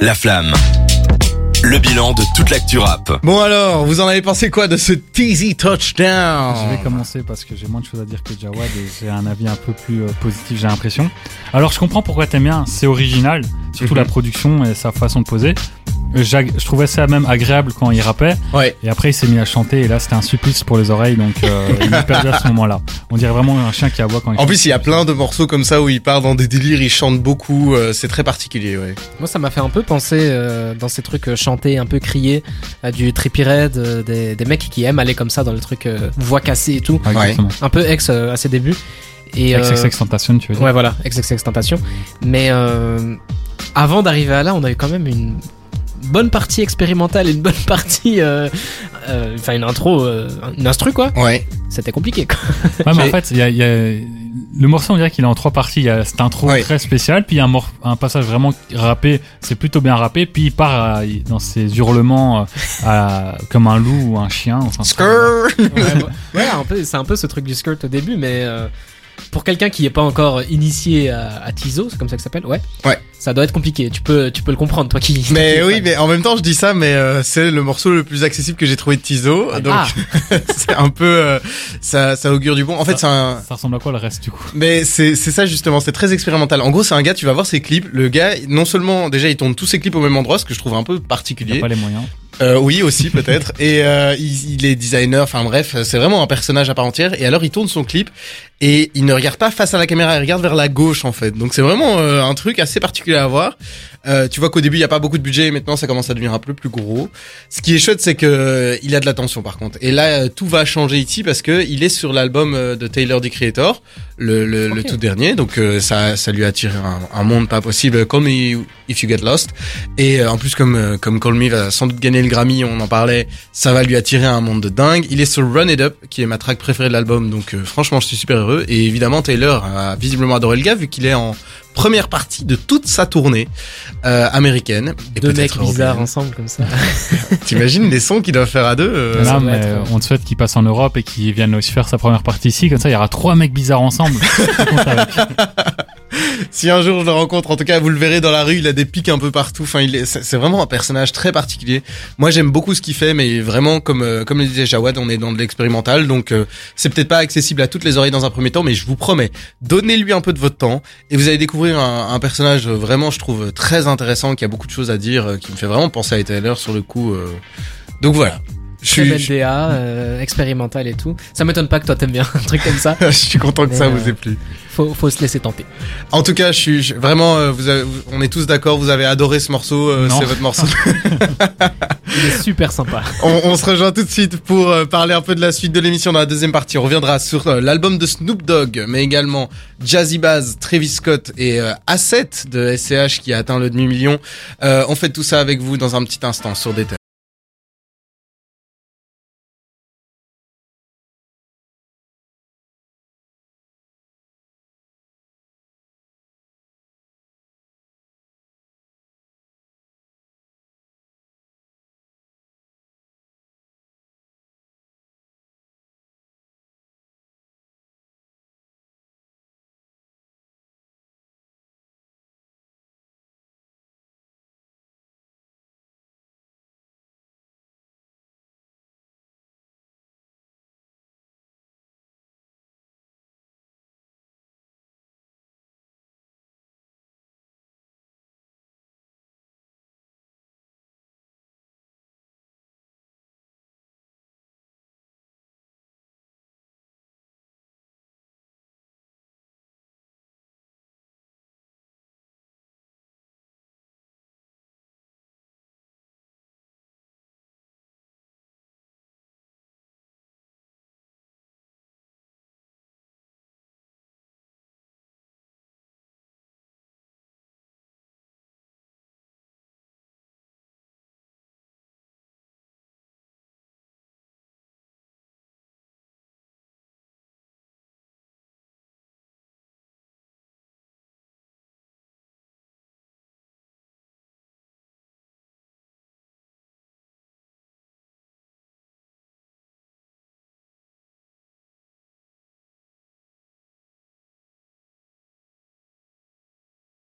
La flamme. Le bilan de toute l'actu rap. Bon alors, vous en avez pensé quoi de ce teasy touchdown Je vais commencer parce que j'ai moins de choses à dire que Jawad et j'ai un avis un peu plus euh, positif, j'ai l'impression. Alors je comprends pourquoi t'aimes bien, c'est original, surtout Mhm. la production et sa façon de poser. Je trouvais ça même agréable quand il rappait Ouais. et après il s'est mis à chanter et là c'était un supplice pour les oreilles donc euh, il m'a perdu à ce moment-là. On dirait vraiment un chien qui aboie quand il En chante. plus, il y a plein de morceaux comme ça où il part dans des délires, il chante beaucoup, euh, c'est très particulier, ouais. Moi, ça m'a fait un peu penser euh, dans ces trucs euh, chantés, un peu criés, à du Trippie Red, euh, des, des mecs qui aiment aller comme ça dans le truc euh, voix cassée et tout. Ah. Un peu ex euh, à ses débuts. Et, euh, XXX Tentation, tu veux dire Ouais, voilà, XXX Tentation. Mais euh, avant d'arriver à là, on a eu quand même une bonne partie expérimentale et une bonne partie. euh, euh, Enfin, une intro, euh, une instru quoi. Ouais. C'était compliqué quoi. Ouais, mais en fait, il y a, il y a- le morceau, on dirait qu'il est en trois parties. Il y a cette intro Ouais. très spéciale, puis il y a un, mor- un passage vraiment rappé, c'est plutôt bien rappé, puis il part à- dans ses hurlements euh, à- comme un loup ou un chien. Enfin, Skrrr Ouais, ouais, un peu, c'est un peu ce truc du skirt au début, mais euh, pour quelqu'un qui n'est pas encore initié à, à Tizo, c'est comme ça que ça s'appelle, ouais. Ouais. Ça doit être compliqué. Tu peux, tu peux le comprendre, toi qui. Mais oui, mais en même temps, je dis ça, mais euh, c'est le morceau le plus accessible que j'ai trouvé de Tizo, donc Ah. c'est un peu, euh, ça, ça augure du bon. En fait, c'est un, Ça ressemble à quoi le reste du coup? Mais c'est c'est ça justement, c'est très expérimental. En gros, c'est un gars, tu vas voir ses clips. Le gars, non seulement déjà, il tourne tous ses clips au même endroit, ce que je trouve un peu Il n'y particulier. a pas les moyens. Euh, oui, aussi peut-être. Et euh, il, il est designer. Enfin bref, c'est vraiment un personnage à part entière. Et alors, il tourne son clip et il ne regarde pas face à la caméra, il regarde vers la gauche en fait. Donc c'est vraiment euh, un truc assez particulier à voir. Euh, tu vois qu'au début il y a pas beaucoup de budget et maintenant ça commence à devenir un peu plus gros. Ce qui est chouette c'est que euh, il a de l'attention par contre. Et là euh, tout va changer ici parce que il est sur l'album de Taylor the Creator, le, le, le tout dernier. Donc euh, ça ça lui a attiré un, un monde pas possible. Call Me If You Get Lost. Et euh, en plus comme comme Call Me va sans doute gagner le Grammy, on en parlait, ça va lui attirer un monde de dingue. Il est sur Run It Up qui est ma track préférée de l'album. Donc euh, franchement je suis super heureux. Et évidemment Taylor a visiblement adoré le gars vu qu'il est en première partie de toute sa tournée euh, américaine. Et Deux peut-être mecs bizarres ensemble comme ça. T'imagines les sons qu'ils doivent faire à deux non, doit mais euh, on te souhaite qu'il passe en Europe et qu'il vienne aussi faire sa première partie ici. Comme ça, il y aura trois mecs bizarres ensemble. Si un jour je le rencontre, en tout cas, vous le verrez dans la rue, il a des pics un peu partout. Enfin, c'est vraiment un personnage très particulier. Moi, j'aime beaucoup ce qu'il fait, mais vraiment, comme euh, comme le disait Jawad, on est dans de l'expérimental, donc euh, c'est peut-être pas accessible à toutes les oreilles dans un premier temps, mais je vous promets, donnez-lui un peu de votre temps et vous allez découvrir un, personnage euh, vraiment, je trouve, très intéressant, qui a beaucoup de choses à dire, qui me fait vraiment penser à Taylor sur le coup. Donc voilà. Je Très suis, belle DA, euh, expérimental et tout. Ça m'étonne pas que toi t'aimes bien un truc comme ça. je suis content que Mais, ça euh, vous ait plu. Faut, faut se laisser tenter. En tout cas, je suis je- vraiment, euh, vous avez- vous- on est tous d'accord, vous avez adoré ce morceau, euh, Non. c'est votre morceau. Il est super sympa. on, on se rejoint tout de suite pour euh, parler un peu de la suite de l'émission dans la deuxième partie. On reviendra sur euh, l'album de Snoop Dogg, mais également Jazzy Baz, Travis Scott et euh, Asset de SCH qui a atteint le demi-million. Euh, on fait tout ça avec vous dans un petit instant sur des thèmes.